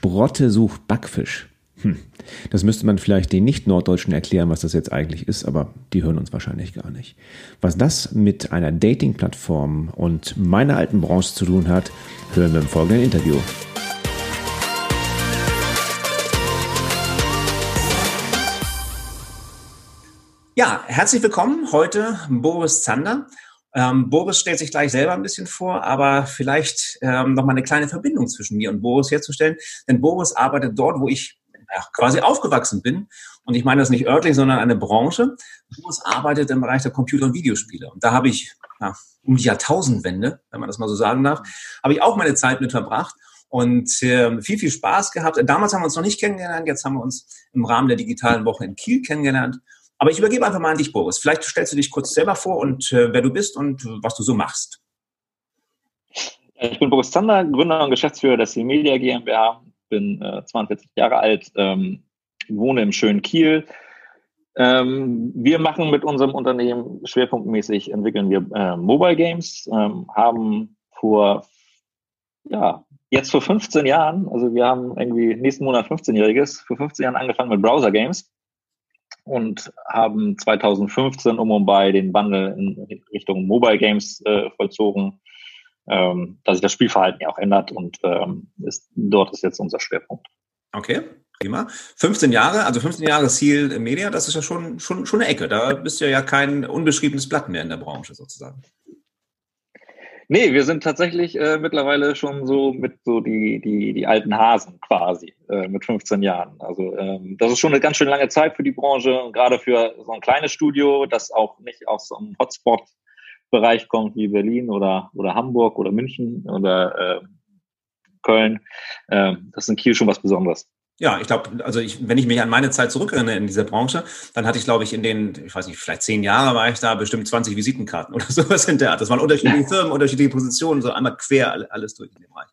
Sprotte sucht Backfisch. Hm. Das müsste man vielleicht den Nicht-Norddeutschen erklären, was das jetzt eigentlich ist, aber die hören uns wahrscheinlich gar nicht. Was das mit einer Dating-Plattform und meiner alten Branche zu tun hat, hören wir im folgenden Interview. Ja, herzlich willkommen heute Boris Zander. Ähm, Boris stellt sich gleich selber ein bisschen vor, aber vielleicht ähm, noch mal eine kleine Verbindung zwischen mir und Boris herzustellen. Denn Boris arbeitet dort, wo ich ja, quasi aufgewachsen bin. Und ich meine das nicht örtlich, sondern eine Branche. Boris arbeitet im Bereich der Computer- und Videospiele. Und da habe ich ja, um die Jahrtausendwende, wenn man das mal so sagen darf, habe ich auch meine Zeit mit verbracht und äh, viel, viel Spaß gehabt. Damals haben wir uns noch nicht kennengelernt, jetzt haben wir uns im Rahmen der digitalen Woche in Kiel kennengelernt. Aber ich übergebe einfach mal an dich, Boris. Vielleicht stellst du dich kurz selber vor und äh, wer du bist und was du so machst. Ich bin Boris Zander, Gründer und Geschäftsführer der C-Media GmbH bin äh, 42 Jahre alt, ähm, wohne im schönen Kiel. Ähm, wir machen mit unserem Unternehmen schwerpunktmäßig entwickeln wir äh, Mobile Games, ähm, haben vor, ja, jetzt vor 15 Jahren, also wir haben irgendwie nächsten Monat 15-Jähriges, vor 15 Jahren angefangen mit Browser Games und haben 2015 um und bei den Wandel in Richtung Mobile Games äh, vollzogen ähm, dass sich das Spielverhalten ja auch ändert und ähm, ist, dort ist jetzt unser Schwerpunkt. Okay, prima. 15 Jahre, also 15 Jahre Ziel Media, das ist ja schon, schon, schon eine Ecke. Da bist du ja kein unbeschriebenes Blatt mehr in der Branche sozusagen. Nee, wir sind tatsächlich äh, mittlerweile schon so mit so die, die, die alten Hasen quasi äh, mit 15 Jahren. Also ähm, das ist schon eine ganz schön lange Zeit für die Branche und gerade für so ein kleines Studio, das auch nicht aus so einem Hotspot Bereich kommt, wie Berlin oder, oder Hamburg oder München oder äh, Köln. Äh, das ist in Kiel schon was Besonderes. Ja, ich glaube, also ich, wenn ich mich an meine Zeit zurückerinnere in dieser Branche, dann hatte ich, glaube ich, in den, ich weiß nicht, vielleicht zehn Jahre war ich da, bestimmt 20 Visitenkarten oder sowas in der Art. Das waren unterschiedliche Firmen, unterschiedliche Positionen, so einmal quer alles durch in dem Bereich.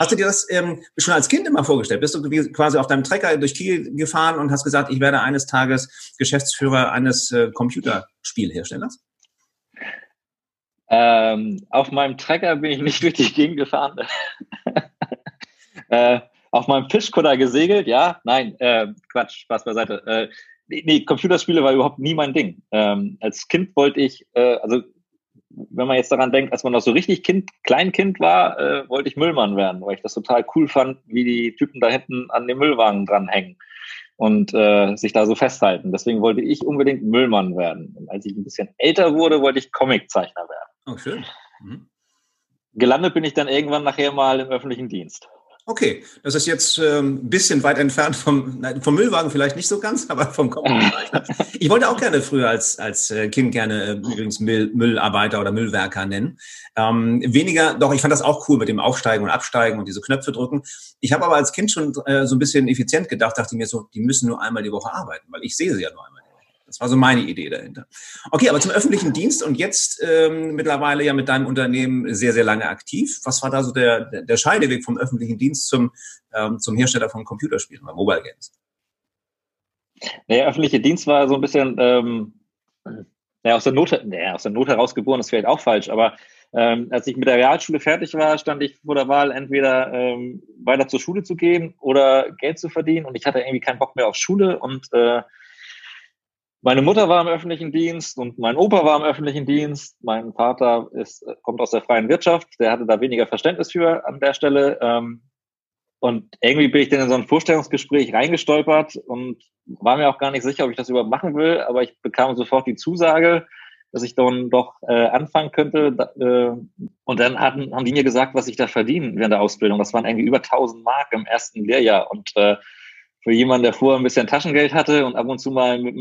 Hast du dir das ähm, schon als Kind immer vorgestellt? Bist du quasi auf deinem Trecker durch Kiel gefahren und hast gesagt, ich werde eines Tages Geschäftsführer eines äh, Computerspielherstellers? Ähm, auf meinem Trecker bin ich nicht durch die Gegend gefahren. äh, auf meinem Fischkutter gesegelt, ja, nein, äh, Quatsch, Spaß beiseite. Äh, nee, Computerspiele war überhaupt nie mein Ding. Ähm, als Kind wollte ich, äh, also wenn man jetzt daran denkt, als man noch so richtig Kind, Kleinkind war, äh, wollte ich Müllmann werden, weil ich das total cool fand, wie die Typen da hinten an dem Müllwagen dranhängen und äh, sich da so festhalten. Deswegen wollte ich unbedingt Müllmann werden. Und als ich ein bisschen älter wurde, wollte ich Comiczeichner werden. Oh, schön. Mhm. Gelandet bin ich dann irgendwann nachher mal im öffentlichen Dienst. Okay, das ist jetzt ein ähm, bisschen weit entfernt vom, nein, vom Müllwagen vielleicht nicht so ganz, aber vom Comiczeichner. ich wollte auch gerne früher als, als äh, Kind gerne äh, übrigens Müll, Müllarbeiter oder Müllwerker nennen. Ähm, weniger, doch, ich fand das auch cool mit dem Aufsteigen und Absteigen und diese Knöpfe drücken. Ich habe aber als Kind schon äh, so ein bisschen effizient gedacht, dachte mir so, die müssen nur einmal die Woche arbeiten, weil ich sehe sie ja nur einmal. Das war so meine Idee dahinter. Okay, aber zum öffentlichen Dienst und jetzt ähm, mittlerweile ja mit deinem Unternehmen sehr, sehr lange aktiv. Was war da so der, der Scheideweg vom öffentlichen Dienst zum, ähm, zum Hersteller von Computerspielen oder Mobile Games? Der öffentliche Dienst war so ein bisschen ähm, naja, aus, der Not, naja, aus der Not herausgeboren, ist vielleicht auch falsch, aber ähm, als ich mit der Realschule fertig war, stand ich vor der Wahl, entweder ähm, weiter zur Schule zu gehen oder Geld zu verdienen und ich hatte irgendwie keinen Bock mehr auf Schule und äh, meine Mutter war im öffentlichen Dienst und mein Opa war im öffentlichen Dienst. Mein Vater ist, kommt aus der freien Wirtschaft. Der hatte da weniger Verständnis für an der Stelle. Ähm, und irgendwie bin ich dann in so ein Vorstellungsgespräch reingestolpert und war mir auch gar nicht sicher, ob ich das überhaupt machen will. Aber ich bekam sofort die Zusage, dass ich dann doch äh, anfangen könnte. Äh, und dann hatten, haben die mir gesagt, was ich da verdiene während der Ausbildung. Das waren irgendwie über 1000 Mark im ersten Lehrjahr. Und äh, für jemanden, der vorher ein bisschen Taschengeld hatte und ab und zu mal mit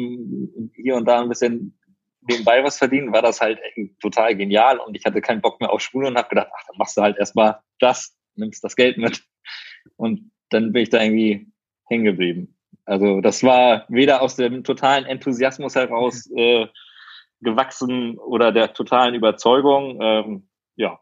hier und da ein bisschen nebenbei was verdienen, war das halt total genial und ich hatte keinen Bock mehr auf Schule und habe gedacht, ach, dann machst du halt erstmal das, nimmst das Geld mit und dann bin ich da irgendwie hängen geblieben. Also das war weder aus dem totalen Enthusiasmus heraus äh, gewachsen oder der totalen Überzeugung. Ähm, ja.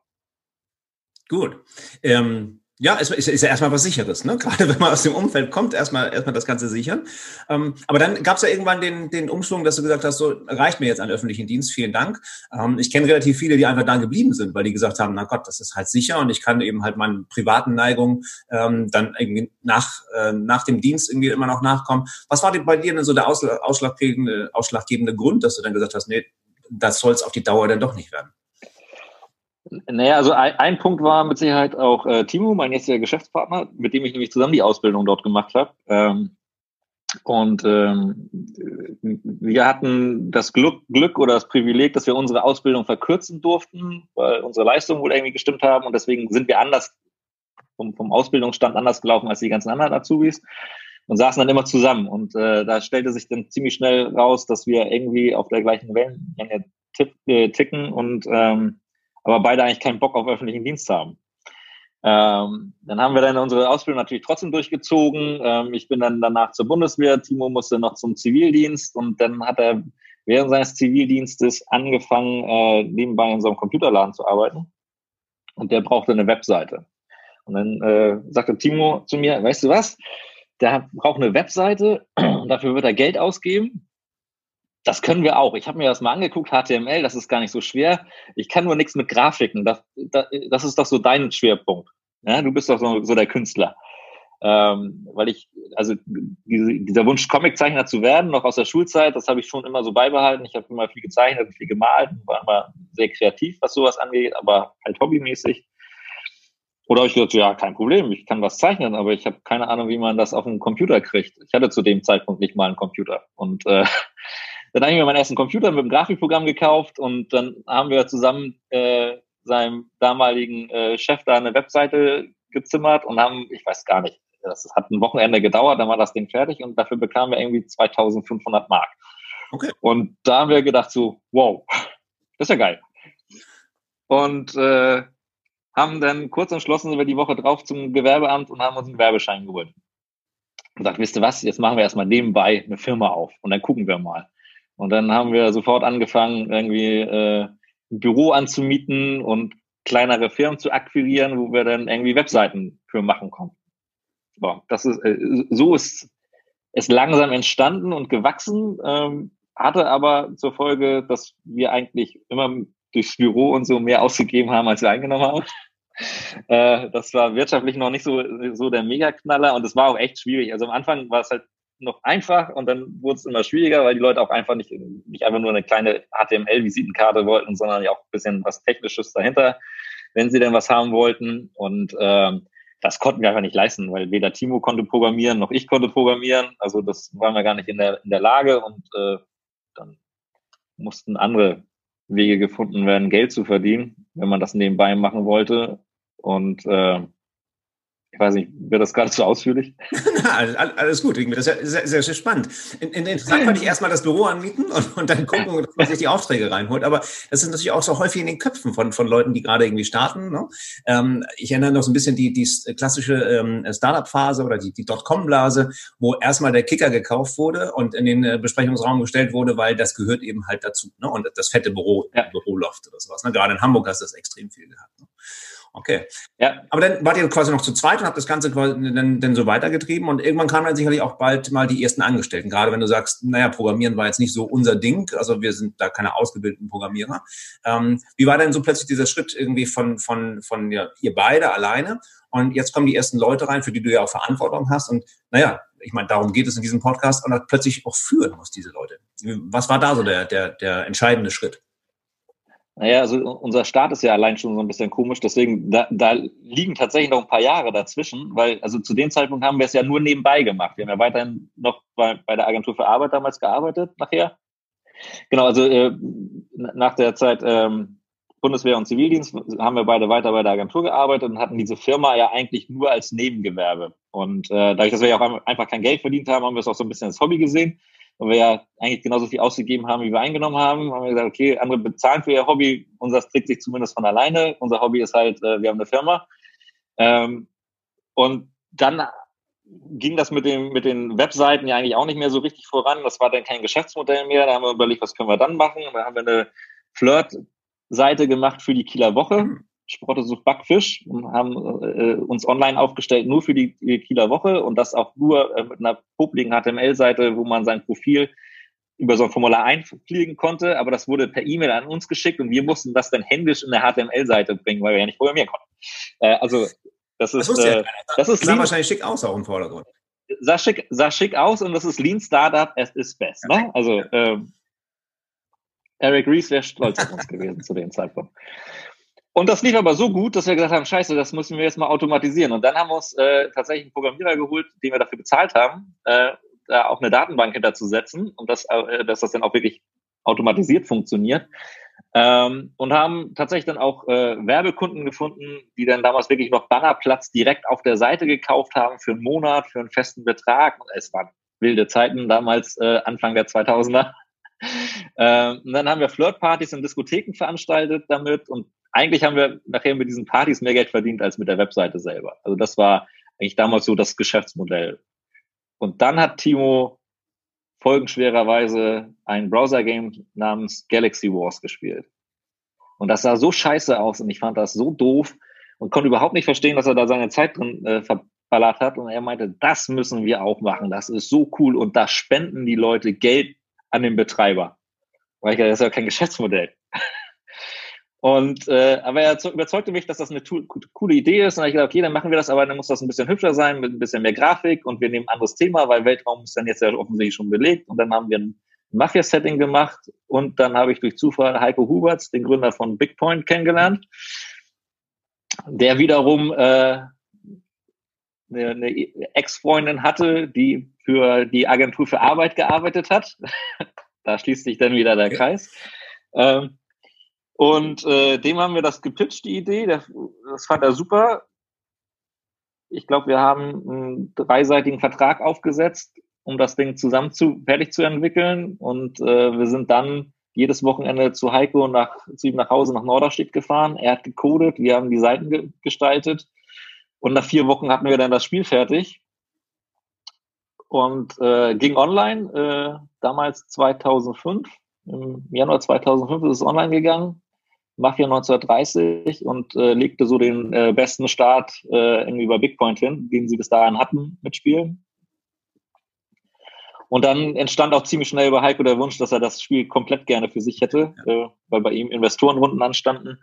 Gut. Ähm Ja, ist, ist, ja erstmal was Sicheres, ne? Gerade wenn man aus dem Umfeld kommt, erstmal erstmal das Ganze sichern. Ähm, aber dann gab es ja irgendwann den, den Umschwung, dass du gesagt hast, so reicht mir jetzt an öffentlichen Dienst, vielen Dank. Ähm, ich kenne relativ viele, die einfach da geblieben sind, weil die gesagt haben, na Gott, das ist halt sicher und ich kann eben halt meinen privaten Neigungen ähm, dann irgendwie nach, äh, nach dem Dienst irgendwie immer noch nachkommen. Was war bei dir denn so der ausschlaggebende, ausschlaggebende Grund, dass du dann gesagt hast, nee, das soll es auf die Dauer dann doch nicht werden? Naja, also ein, ein, Punkt war mit Sicherheit auch äh, Timo, mein jetziger Geschäftspartner, mit dem ich nämlich zusammen die Ausbildung dort gemacht habe. Ähm, und ähm, wir hatten das Glück, Glück oder das Privileg, dass wir unsere Ausbildung verkürzen durften, weil unsere Leistungen wohl irgendwie gestimmt haben und deswegen sind wir anders vom, vom Ausbildungsstand anders gelaufen als die ganzen anderen Azubis und saßen dann immer zusammen. Und äh, da stellte sich dann ziemlich schnell raus, dass wir irgendwie auf der gleichen Wellenlänge äh, ticken und ähm, aber beide eigentlich keinen Bock auf öffentlichen Dienst haben. Ähm, dann haben wir dann unsere Ausbildung natürlich trotzdem durchgezogen. Ähm, ich bin dann danach zur Bundeswehr, Timo musste noch zum Zivildienst und dann hat er während seines Zivildienstes angefangen, äh, nebenbei in so einem Computerladen zu arbeiten. Und der brauchte eine Webseite. Und dann äh, sagte Timo zu mir, weißt du was, der braucht eine Webseite und dafür wird er Geld ausgeben. Das können wir auch. Ich habe mir das mal angeguckt, HTML, das ist gar nicht so schwer. Ich kann nur nichts mit Grafiken. Das, das, das ist doch so dein Schwerpunkt. Ja, du bist doch so, so der Künstler. Ähm, weil ich, also diese, dieser Wunsch, Comiczeichner zu werden, noch aus der Schulzeit, das habe ich schon immer so beibehalten. Ich habe immer viel gezeichnet, viel gemalt, war immer sehr kreativ, was sowas angeht, aber halt hobbymäßig. Oder habe ich gesagt, ja, kein Problem, ich kann was zeichnen, aber ich habe keine Ahnung, wie man das auf einen Computer kriegt. Ich hatte zu dem Zeitpunkt nicht mal einen Computer. Und äh, dann habe ich mir meinen ersten Computer mit dem Grafikprogramm gekauft und dann haben wir zusammen äh, seinem damaligen äh, Chef da eine Webseite gezimmert und haben, ich weiß gar nicht, das hat ein Wochenende gedauert, dann war das Ding fertig und dafür bekamen wir irgendwie 2500 Mark. Okay. Und da haben wir gedacht so, wow, das ist ja geil. Und äh, haben dann kurz entschlossen, sind wir die Woche drauf zum Gewerbeamt und haben uns einen Werbeschein geholt. Und gesagt, wisst ihr was, jetzt machen wir erstmal nebenbei eine Firma auf und dann gucken wir mal. Und dann haben wir sofort angefangen, irgendwie äh, ein Büro anzumieten und kleinere Firmen zu akquirieren, wo wir dann irgendwie Webseiten für machen konnten. So, das ist, äh, so ist es langsam entstanden und gewachsen, ähm, hatte aber zur Folge, dass wir eigentlich immer durchs Büro und so mehr ausgegeben haben, als wir eingenommen haben. Äh, das war wirtschaftlich noch nicht so, so der Megaknaller und es war auch echt schwierig. Also am Anfang war es halt noch einfach und dann wurde es immer schwieriger, weil die Leute auch einfach nicht, nicht einfach nur eine kleine HTML-Visitenkarte wollten, sondern ja auch ein bisschen was Technisches dahinter, wenn sie denn was haben wollten. Und ähm, das konnten wir einfach nicht leisten, weil weder Timo konnte programmieren, noch ich konnte programmieren. Also das waren wir gar nicht in der, in der Lage und äh, dann mussten andere Wege gefunden werden, Geld zu verdienen, wenn man das nebenbei machen wollte. Und äh, ich weiß nicht, wird das gerade zu ausführlich? alles, alles gut, das ist sehr, sehr, sehr spannend. In, in, interessant fand ich erstmal das Büro anmieten und, und dann gucken, dass man sich die Aufträge reinholt. Aber das ist natürlich auch so häufig in den Köpfen von, von Leuten, die gerade irgendwie starten. Ne? Ähm, ich erinnere noch so ein bisschen die, die klassische ähm, Startup-Phase oder die, die Dotcom-Blase, wo erstmal der Kicker gekauft wurde und in den äh, Besprechungsraum gestellt wurde, weil das gehört eben halt dazu. Ne? Und das fette Büro, ja. Büroloft oder sowas. Ne? Gerade in Hamburg hast du das extrem viel gehabt. Ne? Okay. Ja. Aber dann wart ihr quasi noch zu zweit und habt das Ganze quasi dann, dann so weitergetrieben und irgendwann kamen dann sicherlich auch bald mal die ersten Angestellten. Gerade wenn du sagst, naja, Programmieren war jetzt nicht so unser Ding, also wir sind da keine ausgebildeten Programmierer. Ähm, wie war denn so plötzlich dieser Schritt irgendwie von, von, von ja, ihr beide alleine? Und jetzt kommen die ersten Leute rein, für die du ja auch Verantwortung hast. Und naja, ich meine, darum geht es in diesem Podcast und plötzlich auch führen muss diese Leute. Was war da so der, der, der entscheidende Schritt? Naja, also unser Start ist ja allein schon so ein bisschen komisch, deswegen da, da liegen tatsächlich noch ein paar Jahre dazwischen, weil also zu dem Zeitpunkt haben wir es ja nur nebenbei gemacht. Wir haben ja weiterhin noch bei, bei der Agentur für Arbeit damals gearbeitet nachher. Genau, also äh, nach der Zeit ähm, Bundeswehr und Zivildienst haben wir beide weiter bei der Agentur gearbeitet und hatten diese Firma ja eigentlich nur als Nebengewerbe. Und äh, dadurch, dass wir ja auch einfach kein Geld verdient haben, haben wir es auch so ein bisschen als Hobby gesehen weil wir ja eigentlich genauso viel ausgegeben haben, wie wir eingenommen haben, haben wir gesagt, okay, andere bezahlen für ihr Hobby, unser trägt sich zumindest von alleine. Unser Hobby ist halt, äh, wir haben eine Firma. Ähm, und dann ging das mit, dem, mit den Webseiten ja eigentlich auch nicht mehr so richtig voran. Das war dann kein Geschäftsmodell mehr. Da haben wir überlegt, was können wir dann machen. Da haben wir eine Flirt-Seite gemacht für die Kieler Woche. Sprotte sucht Backfisch und haben äh, uns online aufgestellt nur für die, die Kieler Woche und das auch nur äh, mit einer publiken HTML-Seite, wo man sein Profil über so ein Formular einfliegen konnte, aber das wurde per E-Mail an uns geschickt und wir mussten das dann händisch in der HTML-Seite bringen, weil wir ja nicht programmieren konnten. Äh, also das ist, das, äh, das ist sah wahrscheinlich schick aus auch im Vordergrund. Sah schick, sah schick aus und das ist Lean Startup as is best. Ne? Also ähm, Eric Rees wäre stolz auf uns gewesen zu dem Zeitpunkt. Und das lief aber so gut, dass wir gesagt haben, scheiße, das müssen wir jetzt mal automatisieren. Und dann haben wir uns äh, tatsächlich einen Programmierer geholt, den wir dafür bezahlt haben, äh, da auch eine Datenbank hinterzusetzen und das, äh, dass das dann auch wirklich automatisiert funktioniert. Ähm, und haben tatsächlich dann auch äh, Werbekunden gefunden, die dann damals wirklich noch Bannerplatz direkt auf der Seite gekauft haben für einen Monat, für einen festen Betrag. Es waren wilde Zeiten damals, äh, Anfang der 2000er. Ähm, und dann haben wir Flirtpartys in Diskotheken veranstaltet damit und eigentlich haben wir nachher mit diesen Partys mehr Geld verdient als mit der Webseite selber. Also das war eigentlich damals so das Geschäftsmodell. Und dann hat Timo folgenschwererweise ein Browser-Game namens Galaxy Wars gespielt. Und das sah so scheiße aus und ich fand das so doof und konnte überhaupt nicht verstehen, dass er da seine Zeit drin äh, verballert hat. Und er meinte, das müssen wir auch machen. Das ist so cool und da spenden die Leute Geld an den Betreiber. Weil ich das ist ja kein Geschäftsmodell. Und äh, aber er überzeugte mich, dass das eine coole Idee ist. Und ich dachte, okay, dann machen wir das, aber dann muss das ein bisschen hübscher sein, mit ein bisschen mehr Grafik und wir nehmen ein anderes Thema, weil Weltraum ist dann jetzt ja offensichtlich schon belegt. Und dann haben wir ein Mafia-Setting gemacht und dann habe ich durch Zufall Heiko Huberts, den Gründer von Bigpoint, kennengelernt, der wiederum äh, eine, eine Ex-Freundin hatte, die für die Agentur für Arbeit gearbeitet hat. da schließt sich dann wieder der Kreis. Ähm, und äh, dem haben wir das gepitcht, die Idee. Der, das fand er super. Ich glaube, wir haben einen dreiseitigen Vertrag aufgesetzt, um das Ding zusammen zu, fertig zu entwickeln. Und äh, wir sind dann jedes Wochenende zu Heiko nach, zu ihm nach Hause nach Norderstedt gefahren. Er hat gecodet, wir haben die Seiten ge gestaltet. Und nach vier Wochen hatten wir dann das Spiel fertig. Und äh, ging online, äh, damals 2005. Im Januar 2005 ist es online gegangen. Mafia 1930 und äh, legte so den äh, besten Start äh, irgendwie bei Bigpoint hin, den sie bis dahin hatten mit Spielen. Und dann entstand auch ziemlich schnell bei Heiko der Wunsch, dass er das Spiel komplett gerne für sich hätte, ja. äh, weil bei ihm Investorenrunden anstanden.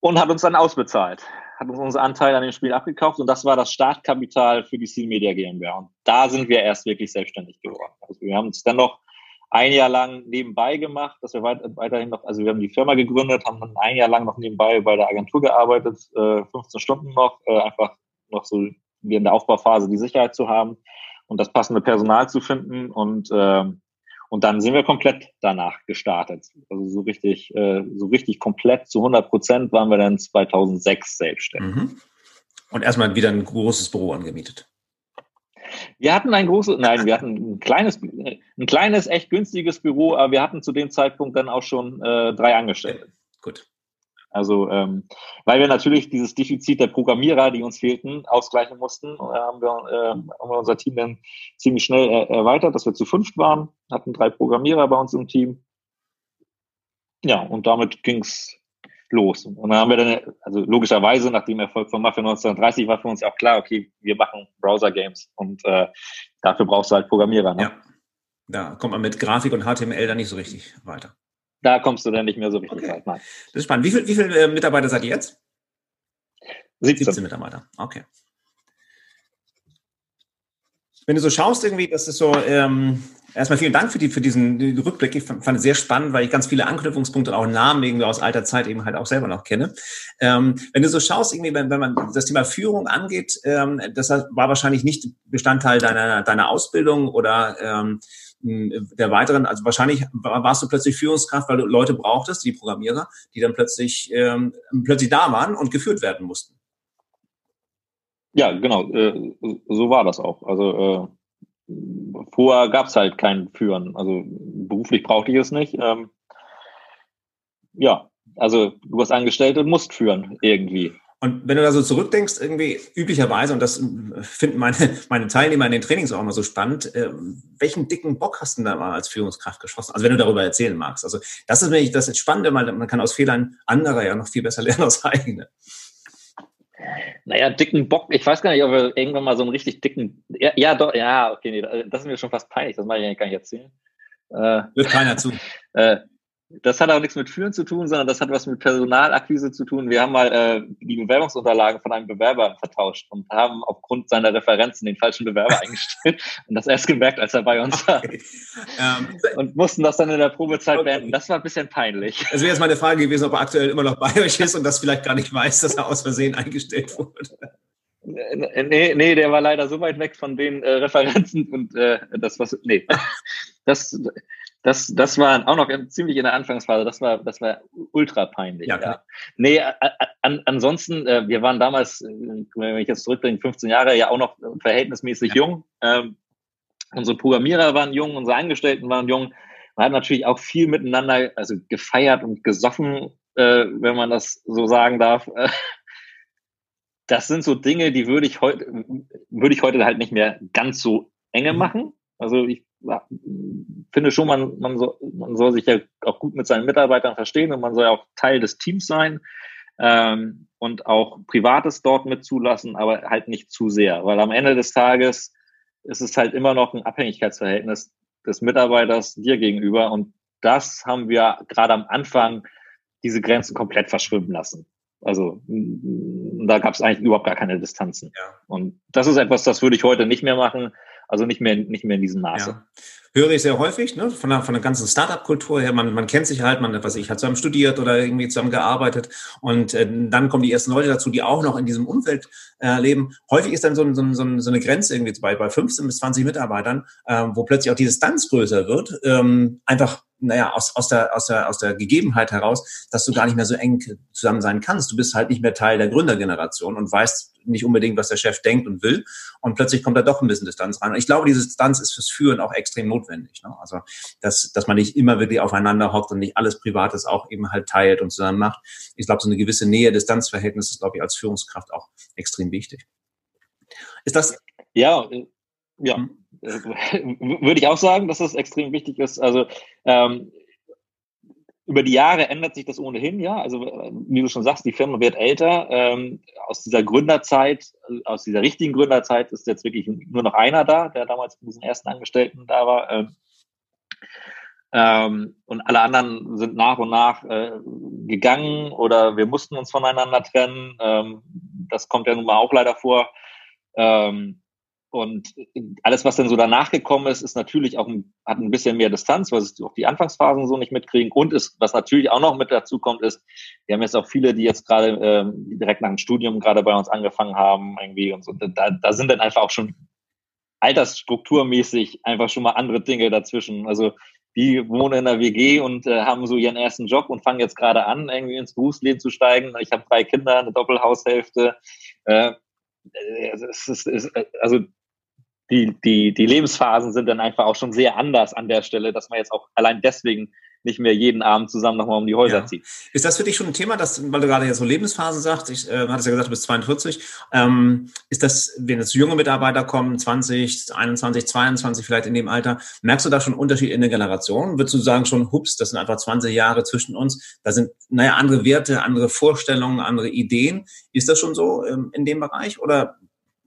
Und hat uns dann ausbezahlt, hat uns unseren Anteil an dem Spiel abgekauft und das war das Startkapital für die Seal Media GmbH. Und da sind wir erst wirklich selbstständig geworden. Also wir haben uns dann noch ein Jahr lang nebenbei gemacht, dass wir weiterhin noch, also wir haben die Firma gegründet, haben dann ein Jahr lang noch nebenbei bei der Agentur gearbeitet, äh, 15 Stunden noch, äh, einfach noch so wie in der Aufbauphase die Sicherheit zu haben und das passende Personal zu finden und äh, und dann sind wir komplett danach gestartet. Also so richtig, äh, so richtig komplett zu 100 Prozent waren wir dann 2006 selbstständig. Mhm. Und erstmal wieder ein großes Büro angemietet. Wir hatten ein großes, nein, wir hatten ein kleines, ein kleines, echt günstiges Büro, aber wir hatten zu dem Zeitpunkt dann auch schon äh, drei Angestellte. Gut. Also, ähm, weil wir natürlich dieses Defizit der Programmierer, die uns fehlten, ausgleichen mussten, äh, haben, wir, äh, haben wir unser Team dann ziemlich schnell äh, erweitert, dass wir zu fünft waren, hatten drei Programmierer bei uns im Team. Ja, und damit ging's los. Und dann haben wir dann, also logischerweise, nach dem Erfolg von Mafia 1930 war für uns auch klar, okay, wir machen Browser-Games und äh, dafür brauchst du halt Programmierer. Ne? Ja, da kommt man mit Grafik und HTML dann nicht so richtig weiter. Da kommst du dann nicht mehr so richtig okay. weit. Nein. Das ist spannend. Wie viele wie viel, äh, Mitarbeiter seid ihr jetzt? 17. 17 Mitarbeiter, okay. Wenn du so schaust, irgendwie, das ist so, ähm, Erstmal vielen Dank für, die, für diesen Rückblick. Ich fand, fand es sehr spannend, weil ich ganz viele Anknüpfungspunkte und auch Namen irgendwie aus alter Zeit eben halt auch selber noch kenne. Ähm, wenn du so schaust, irgendwie, wenn, wenn man das Thema Führung angeht, ähm, das war wahrscheinlich nicht Bestandteil deiner, deiner Ausbildung oder ähm, der weiteren, also wahrscheinlich warst du plötzlich Führungskraft, weil du Leute brauchtest, die Programmierer, die dann plötzlich, ähm, plötzlich da waren und geführt werden mussten. Ja, genau, äh, so war das auch. Also äh vorher gab es halt kein Führen. Also beruflich brauchte ich es nicht. Ähm, ja, also du warst angestellt und musst führen irgendwie. Und wenn du da so zurückdenkst, irgendwie üblicherweise, und das finden meine, meine Teilnehmer in den Trainings auch immer so spannend, äh, welchen dicken Bock hast du da mal als Führungskraft geschossen? Also wenn du darüber erzählen magst. Also das ist nämlich das Spannende, man, man kann aus Fehlern anderer ja noch viel besser lernen als eigene. Naja, dicken Bock, ich weiß gar nicht, ob wir irgendwann mal so einen richtig dicken, ja, ja doch, ja, okay, nee, das ist mir schon fast peinlich, das mache ich eigentlich gar nicht erzählen. Äh, Wird keiner zu. Äh, das hat auch nichts mit Führen zu tun, sondern das hat was mit Personalakquise zu tun. Wir haben mal äh, die Bewerbungsunterlagen von einem Bewerber vertauscht und haben aufgrund seiner Referenzen den falschen Bewerber eingestellt und das erst gemerkt, als er bei uns war. Okay. Ähm, und mussten das dann in der Probezeit okay. beenden. Das war ein bisschen peinlich. Das wäre jetzt meine Frage gewesen, ob er aktuell immer noch bei euch ist und das vielleicht gar nicht weiß, dass er aus Versehen eingestellt wurde. Nee, nee, der war leider so weit weg von den äh, Referenzen und äh, das was nee. Das das, das war auch noch ziemlich in der Anfangsphase. Das war, das war ultra peinlich. Ja, ja. Nee, an, ansonsten, äh, wir waren damals, äh, wenn ich jetzt zurückdenke, 15 Jahre, ja auch noch verhältnismäßig ja. jung. Ähm, unsere Programmierer waren jung, unsere Angestellten waren jung. Man hat natürlich auch viel miteinander, also gefeiert und gesoffen, äh, wenn man das so sagen darf. Das sind so Dinge, die würde ich heute, würde ich heute halt nicht mehr ganz so enge mhm. machen. Also ich finde schon, man, man, soll, man soll sich ja auch gut mit seinen Mitarbeitern verstehen und man soll ja auch Teil des Teams sein ähm, und auch Privates dort mit zulassen, aber halt nicht zu sehr, weil am Ende des Tages ist es halt immer noch ein Abhängigkeitsverhältnis des Mitarbeiters dir gegenüber und das haben wir gerade am Anfang diese Grenzen komplett verschwimmen lassen. Also da gab es eigentlich überhaupt gar keine Distanzen. Ja. Und das ist etwas, das würde ich heute nicht mehr machen. Also nicht mehr, nicht mehr in diesem Maße. Ja. Höre ich sehr häufig, ne? von, der, von der ganzen Startup-Kultur her. Man, man kennt sich halt, man, was ich, hat zusammen studiert oder irgendwie zusammen gearbeitet. Und äh, dann kommen die ersten Leute dazu, die auch noch in diesem Umfeld äh, leben. Häufig ist dann so, so, so, so eine Grenze irgendwie bei, bei 15 bis 20 Mitarbeitern, äh, wo plötzlich auch die Distanz größer wird. Ähm, einfach naja, aus, aus, der, aus, der, aus der Gegebenheit heraus, dass du gar nicht mehr so eng zusammen sein kannst. Du bist halt nicht mehr Teil der Gründergeneration und weißt nicht unbedingt, was der Chef denkt und will. Und plötzlich kommt da doch ein bisschen Distanz rein. Und ich glaube, diese Distanz ist fürs Führen auch extrem notwendig. Ne? Also, dass, dass man nicht immer wirklich aufeinander hockt und nicht alles Privates auch eben halt teilt und zusammen macht. Ich glaube, so eine gewisse Nähe-Distanz-Verhältnis ist, glaube ich, als Führungskraft auch extrem wichtig. Ist das? Ja, ja. Hm? würde ich auch sagen, dass das extrem wichtig ist. Also ähm, über die Jahre ändert sich das ohnehin, ja. Also wie du schon sagst, die Firma wird älter. Ähm, aus dieser Gründerzeit, aus dieser richtigen Gründerzeit ist jetzt wirklich nur noch einer da, der damals mit diesen ersten Angestellten da war. Ähm, ähm, und alle anderen sind nach und nach äh, gegangen oder wir mussten uns voneinander trennen. Ähm, das kommt ja nun mal auch leider vor. Ähm, und alles, was dann so danach gekommen ist, ist natürlich auch ein, hat ein bisschen mehr Distanz, weil es auch die Anfangsphasen so nicht mitkriegen. Und ist, was natürlich auch noch mit dazu kommt, ist, wir haben jetzt auch viele, die jetzt gerade ähm, direkt nach dem Studium gerade bei uns angefangen haben, irgendwie und so. Da, da sind dann einfach auch schon altersstrukturmäßig einfach schon mal andere Dinge dazwischen. Also die wohnen in der WG und äh, haben so ihren ersten Job und fangen jetzt gerade an, irgendwie ins Berufsleben zu steigen. Ich habe drei Kinder, eine Doppelhaushälfte. Äh, es ist, es ist, also die, die, die Lebensphasen sind dann einfach auch schon sehr anders an der Stelle, dass man jetzt auch allein deswegen nicht mehr jeden Abend zusammen nochmal um die Häuser ja. zieht. Ist das für dich schon ein Thema, dass, weil du gerade jetzt so Lebensphasen sagst, ich äh, hatte es ja gesagt, du bist 42, ähm, ist das, wenn jetzt junge Mitarbeiter kommen, 20, 21, 22 vielleicht in dem Alter, merkst du da schon Unterschied in der Generation? Würdest du sagen schon, hups, das sind einfach 20 Jahre zwischen uns, da sind, naja, andere Werte, andere Vorstellungen, andere Ideen. Ist das schon so ähm, in dem Bereich oder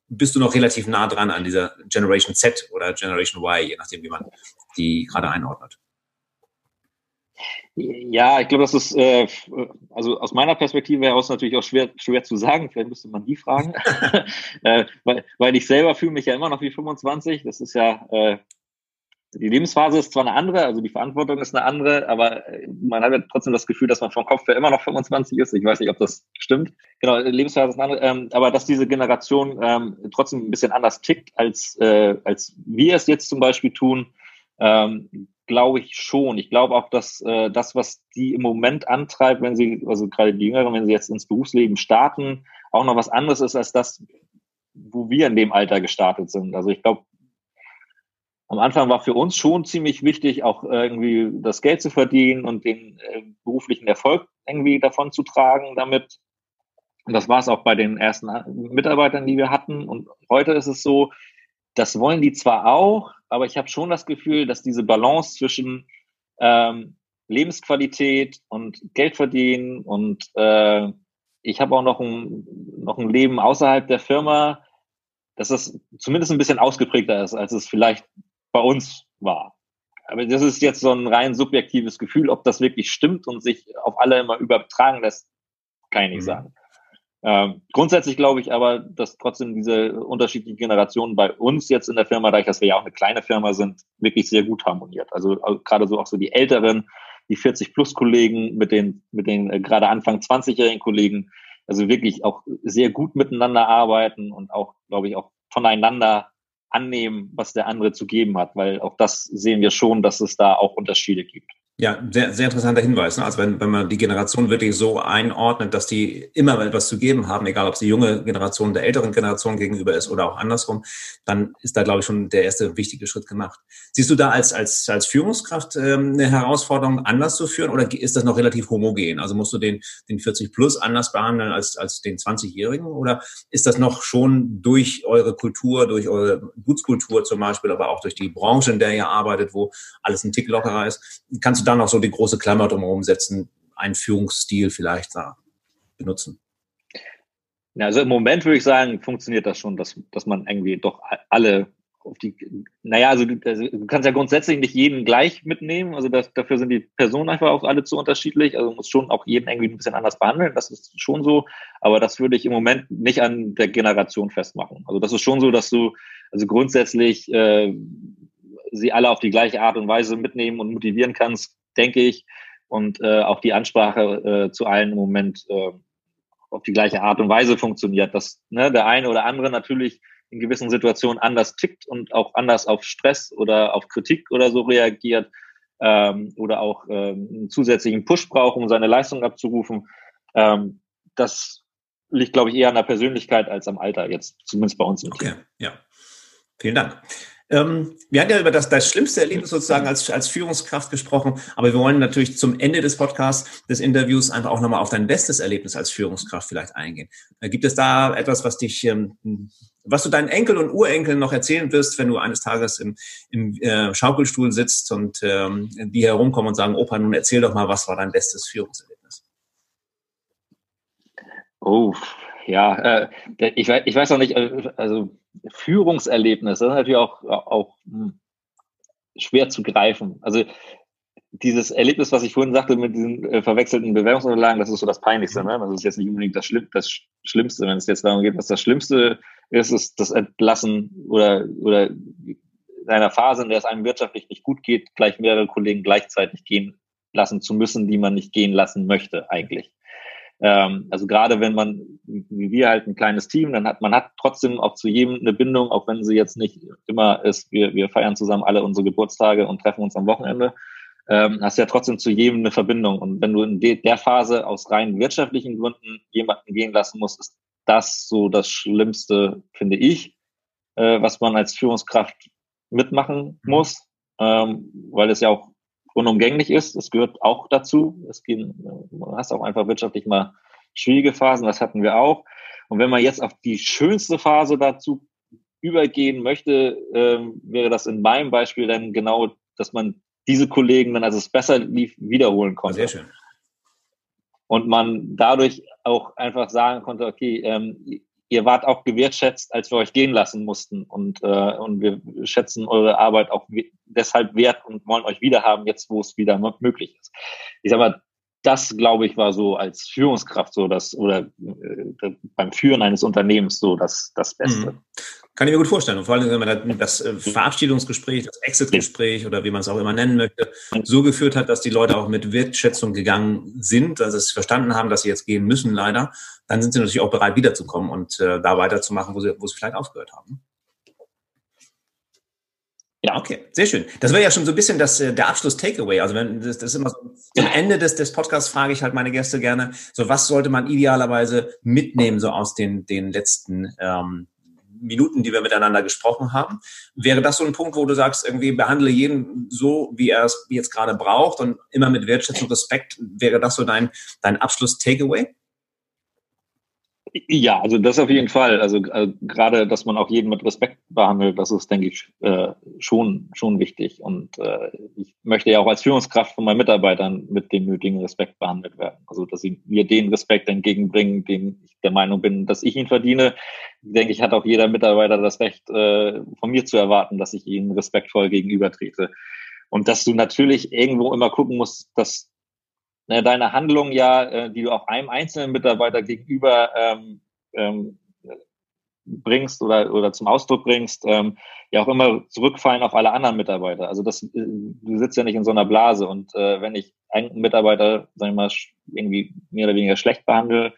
bist du noch relativ nah dran an dieser Generation Z oder Generation Y, je nachdem, wie man die gerade einordnet. Ja, ich glaube, das ist, äh, also aus meiner Perspektive heraus natürlich auch schwer, schwer zu sagen. Vielleicht müsste man die fragen. äh, weil, weil ich selber fühle mich ja immer noch wie 25. Das ist ja äh, die Lebensphase ist zwar eine andere, also die Verantwortung ist eine andere, aber äh, man hat ja trotzdem das Gefühl, dass man vom Kopf her immer noch 25 ist. Ich weiß nicht, ob das stimmt. Genau, Lebensphase ist eine andere, ähm, aber dass diese Generation ähm, trotzdem ein bisschen anders tickt, als, äh, als wir es jetzt zum Beispiel tun, ähm, glaube ich schon. Ich glaube auch, dass äh, das, was die im Moment antreibt, wenn sie, also gerade die Jüngeren, wenn sie jetzt ins Berufsleben starten, auch noch was anderes ist als das, wo wir in dem Alter gestartet sind. Also ich glaube, am Anfang war für uns schon ziemlich wichtig, auch irgendwie das Geld zu verdienen und den äh, beruflichen Erfolg irgendwie davon zu tragen damit. Und das war es auch bei den ersten Mitarbeitern, die wir hatten. Und heute ist es so, das wollen die zwar auch, aber ich habe schon das Gefühl, dass diese Balance zwischen ähm, Lebensqualität und Geld verdienen und äh, ich habe auch noch ein, noch ein Leben außerhalb der Firma, dass das zumindest ein bisschen ausgeprägter ist, als es vielleicht bei uns war. Aber das ist jetzt so ein rein subjektives Gefühl, ob das wirklich stimmt und sich auf alle immer übertragen lässt, kann ich nicht mhm. sagen. Ähm, grundsätzlich glaube ich aber, dass trotzdem diese unterschiedlichen Generationen bei uns jetzt in der Firma, dadurch, dass wir ja auch eine kleine Firma sind, wirklich sehr gut harmoniert. Also, also gerade so auch so die Älteren, die 40 plus Kollegen mit den, mit den äh, gerade Anfang 20-jährigen Kollegen, also wirklich auch sehr gut miteinander arbeiten und auch, glaube ich, auch voneinander annehmen, was der andere zu geben hat, weil auch das sehen wir schon, dass es da auch Unterschiede gibt. Ja, sehr, sehr interessanter Hinweis. Ne? Also wenn, wenn man die Generation wirklich so einordnet, dass die immer etwas zu geben haben, egal ob es die junge Generation der älteren Generation gegenüber ist oder auch andersrum, dann ist da, glaube ich, schon der erste wichtige Schritt gemacht. Siehst du da als, als, als Führungskraft ähm, eine Herausforderung, anders zu führen oder ist das noch relativ homogen? Also musst du den, den 40 plus anders behandeln als, als den 20-Jährigen oder ist das noch schon durch eure Kultur, durch eure Gutskultur zum Beispiel, aber auch durch die Branche, in der ihr arbeitet, wo alles ein Tick lockerer ist? Kannst dann noch so die große Klammer drumherum setzen, einen Führungsstil vielleicht da benutzen? Also im Moment würde ich sagen, funktioniert das schon, dass, dass man irgendwie doch alle auf die, naja, also du, also du kannst ja grundsätzlich nicht jeden gleich mitnehmen, also das, dafür sind die Personen einfach auch alle zu unterschiedlich, also muss schon auch jeden irgendwie ein bisschen anders behandeln, das ist schon so, aber das würde ich im Moment nicht an der Generation festmachen. Also das ist schon so, dass du also grundsätzlich äh, sie alle auf die gleiche Art und Weise mitnehmen und motivieren kannst, denke ich. Und äh, auch die Ansprache äh, zu allen im Moment äh, auf die gleiche Art und Weise funktioniert. Dass ne, der eine oder andere natürlich in gewissen Situationen anders tickt und auch anders auf Stress oder auf Kritik oder so reagiert ähm, oder auch ähm, einen zusätzlichen Push braucht, um seine Leistung abzurufen. Ähm, das liegt, glaube ich, eher an der Persönlichkeit als am Alter, jetzt zumindest bei uns im okay. Team. Ja, vielen Dank. Ähm, wir hatten ja über das, das schlimmste Erlebnis sozusagen als, als Führungskraft gesprochen, aber wir wollen natürlich zum Ende des Podcasts, des Interviews einfach auch nochmal auf dein bestes Erlebnis als Führungskraft vielleicht eingehen. Äh, gibt es da etwas, was dich, ähm, was du deinen Enkel und Urenkeln noch erzählen wirst, wenn du eines Tages im, im äh, Schaukelstuhl sitzt und ähm, die herumkommen und sagen, Opa, nun erzähl doch mal, was war dein bestes Führungserlebnis? Oh, ja, äh, ich, weiß, ich weiß auch nicht, äh, also Führungserlebnis, das ist natürlich auch, auch hm, schwer zu greifen. Also dieses Erlebnis, was ich vorhin sagte mit diesen äh, verwechselten Bewerbungsunterlagen, das ist so das Peinlichste. Ne? Das ist jetzt nicht unbedingt das, Schlimm, das Schlimmste. Wenn es jetzt darum geht, was das Schlimmste ist, ist das Entlassen oder, oder in einer Phase, in der es einem wirtschaftlich nicht gut geht, gleich mehrere Kollegen gleichzeitig gehen lassen zu müssen, die man nicht gehen lassen möchte eigentlich. Ähm, also gerade wenn man, wie wir halt ein kleines Team, dann hat man hat trotzdem auch zu jedem eine Bindung, auch wenn sie jetzt nicht immer ist, wir, wir feiern zusammen alle unsere Geburtstage und treffen uns am Wochenende, ähm, hast ja trotzdem zu jedem eine Verbindung. Und wenn du in de der Phase aus rein wirtschaftlichen Gründen jemanden gehen lassen musst, ist das so das Schlimmste, finde ich, äh, was man als Führungskraft mitmachen mhm. muss, ähm, weil es ja auch unumgänglich ist. Das gehört auch dazu. Es gehen, du hast auch einfach wirtschaftlich mal schwierige Phasen, das hatten wir auch. Und wenn man jetzt auf die schönste Phase dazu übergehen möchte, ähm, wäre das in meinem Beispiel dann genau, dass man diese Kollegen dann, als es besser lief, wiederholen konnte. Sehr schön. Und man dadurch auch einfach sagen konnte, okay, ähm, ihr wart auch gewertschätzt, als wir euch gehen lassen mussten. Und, äh, und wir schätzen eure Arbeit auch deshalb wert und wollen euch wieder haben, jetzt wo es wieder möglich ist. Ich sag mal, das, glaube ich, war so als Führungskraft so das oder äh, beim Führen eines Unternehmens so das, das Beste. Kann ich mir gut vorstellen. Und vor allem, wenn man das äh, Verabschiedungsgespräch, das Exit-Gespräch oder wie man es auch immer nennen möchte, so geführt hat, dass die Leute auch mit Wertschätzung gegangen sind, dass sie verstanden haben, dass sie jetzt gehen müssen, leider, dann sind sie natürlich auch bereit, wiederzukommen und äh, da weiterzumachen, wo sie, wo sie vielleicht aufgehört haben. Ja, okay, sehr schön. Das wäre ja schon so ein bisschen das, äh, der Abschluss-Takeaway. Also wenn das, das ist immer so, am Ende des, des Podcasts frage ich halt meine Gäste gerne, so was sollte man idealerweise mitnehmen, so aus den, den letzten ähm, Minuten, die wir miteinander gesprochen haben. Wäre das so ein Punkt, wo du sagst, irgendwie behandle jeden so, wie er es jetzt gerade braucht und immer mit Wertschätzung, Respekt, wäre das so dein, dein Abschluss-Takeaway? Ja, also das auf jeden Fall. Also äh, gerade, dass man auch jeden mit Respekt behandelt, das ist, denke ich, äh, schon, schon wichtig. Und äh, ich möchte ja auch als Führungskraft von meinen Mitarbeitern mit dem nötigen Respekt behandelt werden. Also dass sie mir den Respekt entgegenbringen, den ich der Meinung bin, dass ich ihn verdiene. Denke ich, hat auch jeder Mitarbeiter das Recht, äh, von mir zu erwarten, dass ich ihnen respektvoll gegenübertrete. Und dass du natürlich irgendwo immer gucken musst, dass ne, deine Handlung ja, äh, die du auch einem einzelnen Mitarbeiter gegenüber ähm, ähm, bringst oder, oder zum Ausdruck bringst, ähm, ja auch immer zurückfallen auf alle anderen Mitarbeiter. Also das, äh, du sitzt ja nicht in so einer Blase und äh, wenn ich einen Mitarbeiter, sagen wir mal, irgendwie mehr oder weniger schlecht behandle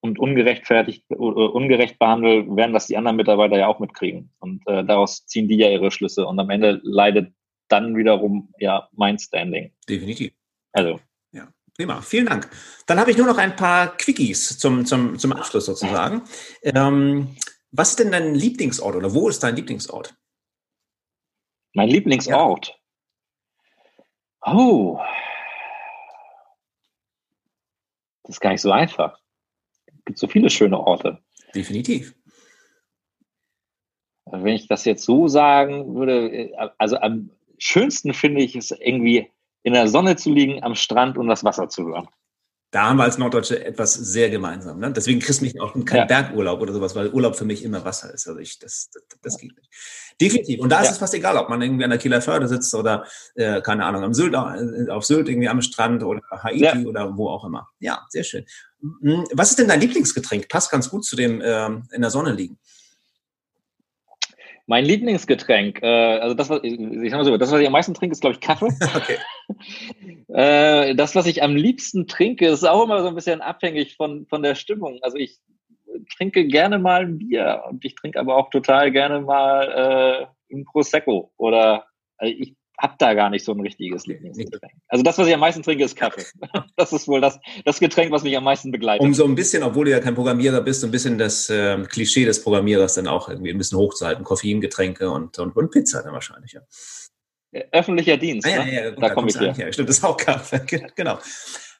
und ungerechtfertigt oder ungerecht behandle, werden das die anderen Mitarbeiter ja auch mitkriegen. Und äh, daraus ziehen die ja ihre Schlüsse und am Ende leidet dann wiederum ja mein Standing. Definitiv. Also Prima, vielen Dank. Dann habe ich nur noch ein paar Quickies zum, zum, zum Abschluss sozusagen. Ähm, was ist denn dein Lieblingsort oder wo ist dein Lieblingsort? Mein Lieblingsort? Ja. Oh. Das ist gar nicht so einfach. Es gibt so viele schöne Orte. Definitiv. Wenn ich das jetzt so sagen würde, also am schönsten finde ich es irgendwie in der Sonne zu liegen, am Strand und das Wasser zu hören. Da haben wir als Norddeutsche etwas sehr gemeinsam. Ne? Deswegen kriegst du mich auch kein ja. Bergurlaub oder sowas, weil Urlaub für mich immer Wasser ist. Also ich, das, das, das geht nicht. Definitiv. Und da ist ja. es fast egal, ob man irgendwie an der Kieler Förde sitzt oder, äh, keine Ahnung, am Sylt, äh, auf Sylt irgendwie am Strand oder Haiti ja. oder wo auch immer. Ja, sehr schön. Hm, was ist denn dein Lieblingsgetränk? Passt ganz gut zu dem ähm, in der Sonne liegen. Mein Lieblingsgetränk, äh, also das, was ich, ich sag mal so, das, was ich am meisten trinke, ist, glaube ich, Kaffee. Okay. äh, das, was ich am liebsten trinke, ist auch immer so ein bisschen abhängig von, von der Stimmung. Also ich trinke gerne mal ein Bier und ich trinke aber auch total gerne mal äh, ein Prosecco oder also ich habe da gar nicht so ein richtiges Lieblingsgetränk. Also das, was ich am meisten trinke, ist Kaffee. Das ist wohl das, das Getränk, was mich am meisten begleitet. Um so ein bisschen, obwohl du ja kein Programmierer bist, so ein bisschen das äh, Klischee des Programmierers dann auch irgendwie ein bisschen hochzuhalten. Koffeingetränke und, und, und Pizza dann wahrscheinlich, ja. Öffentlicher Dienst, ah, ne? ja, ja, gut, da, da komme ich her. Stimmt, das ist auch Kaffee, genau.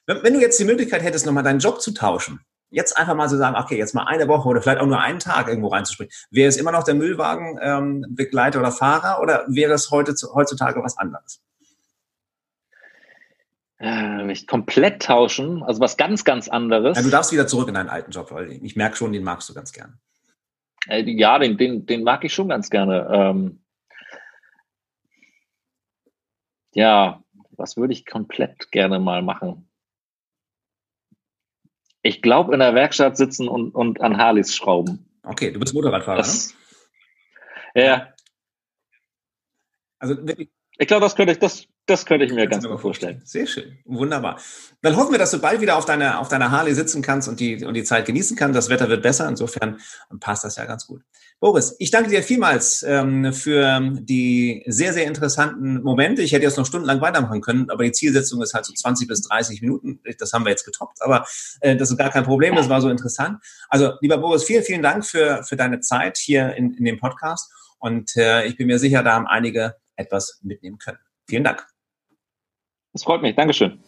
Wenn, wenn du jetzt die Möglichkeit hättest, nochmal deinen Job zu tauschen, jetzt einfach mal zu so sagen, okay, jetzt mal eine Woche oder vielleicht auch nur einen Tag irgendwo reinzuspringen. Wäre es immer noch der Müllwagenbegleiter ähm, oder Fahrer oder wäre es heute, heutzutage was anderes? Äh, nicht komplett tauschen, also was ganz, ganz anderes. Ja, du darfst wieder zurück in deinen alten Job, weil ich merke schon, den magst du ganz gern. Äh, ja, den, den, den mag ich schon ganz gerne. Ähm, ja, was würde ich komplett gerne mal machen? Ich glaube, in der Werkstatt sitzen und, und an Harleys schrauben. Okay, du bist Motorradfahrer, das, ne? Ja. Also ich glaube, das könnte ich, das, das könnte ich mir ganz gut vorstellen. Sehr schön. Wunderbar. Dann hoffen wir, dass du bald wieder auf deiner, auf deiner Harley sitzen kannst und die, und die Zeit genießen kannst. Das Wetter wird besser. Insofern passt das ja ganz gut. Boris, ich danke dir vielmals ähm, für die sehr, sehr interessanten Momente. Ich hätte jetzt noch stundenlang weitermachen können, aber die Zielsetzung ist halt so 20 bis 30 Minuten. Das haben wir jetzt getoppt, aber äh, das ist gar kein Problem. Das war so interessant. Also, lieber Boris, vielen, vielen Dank für, für deine Zeit hier in, in dem Podcast. Und äh, ich bin mir sicher, da haben einige etwas mitnehmen können. Vielen Dank. Es freut mich. Dankeschön.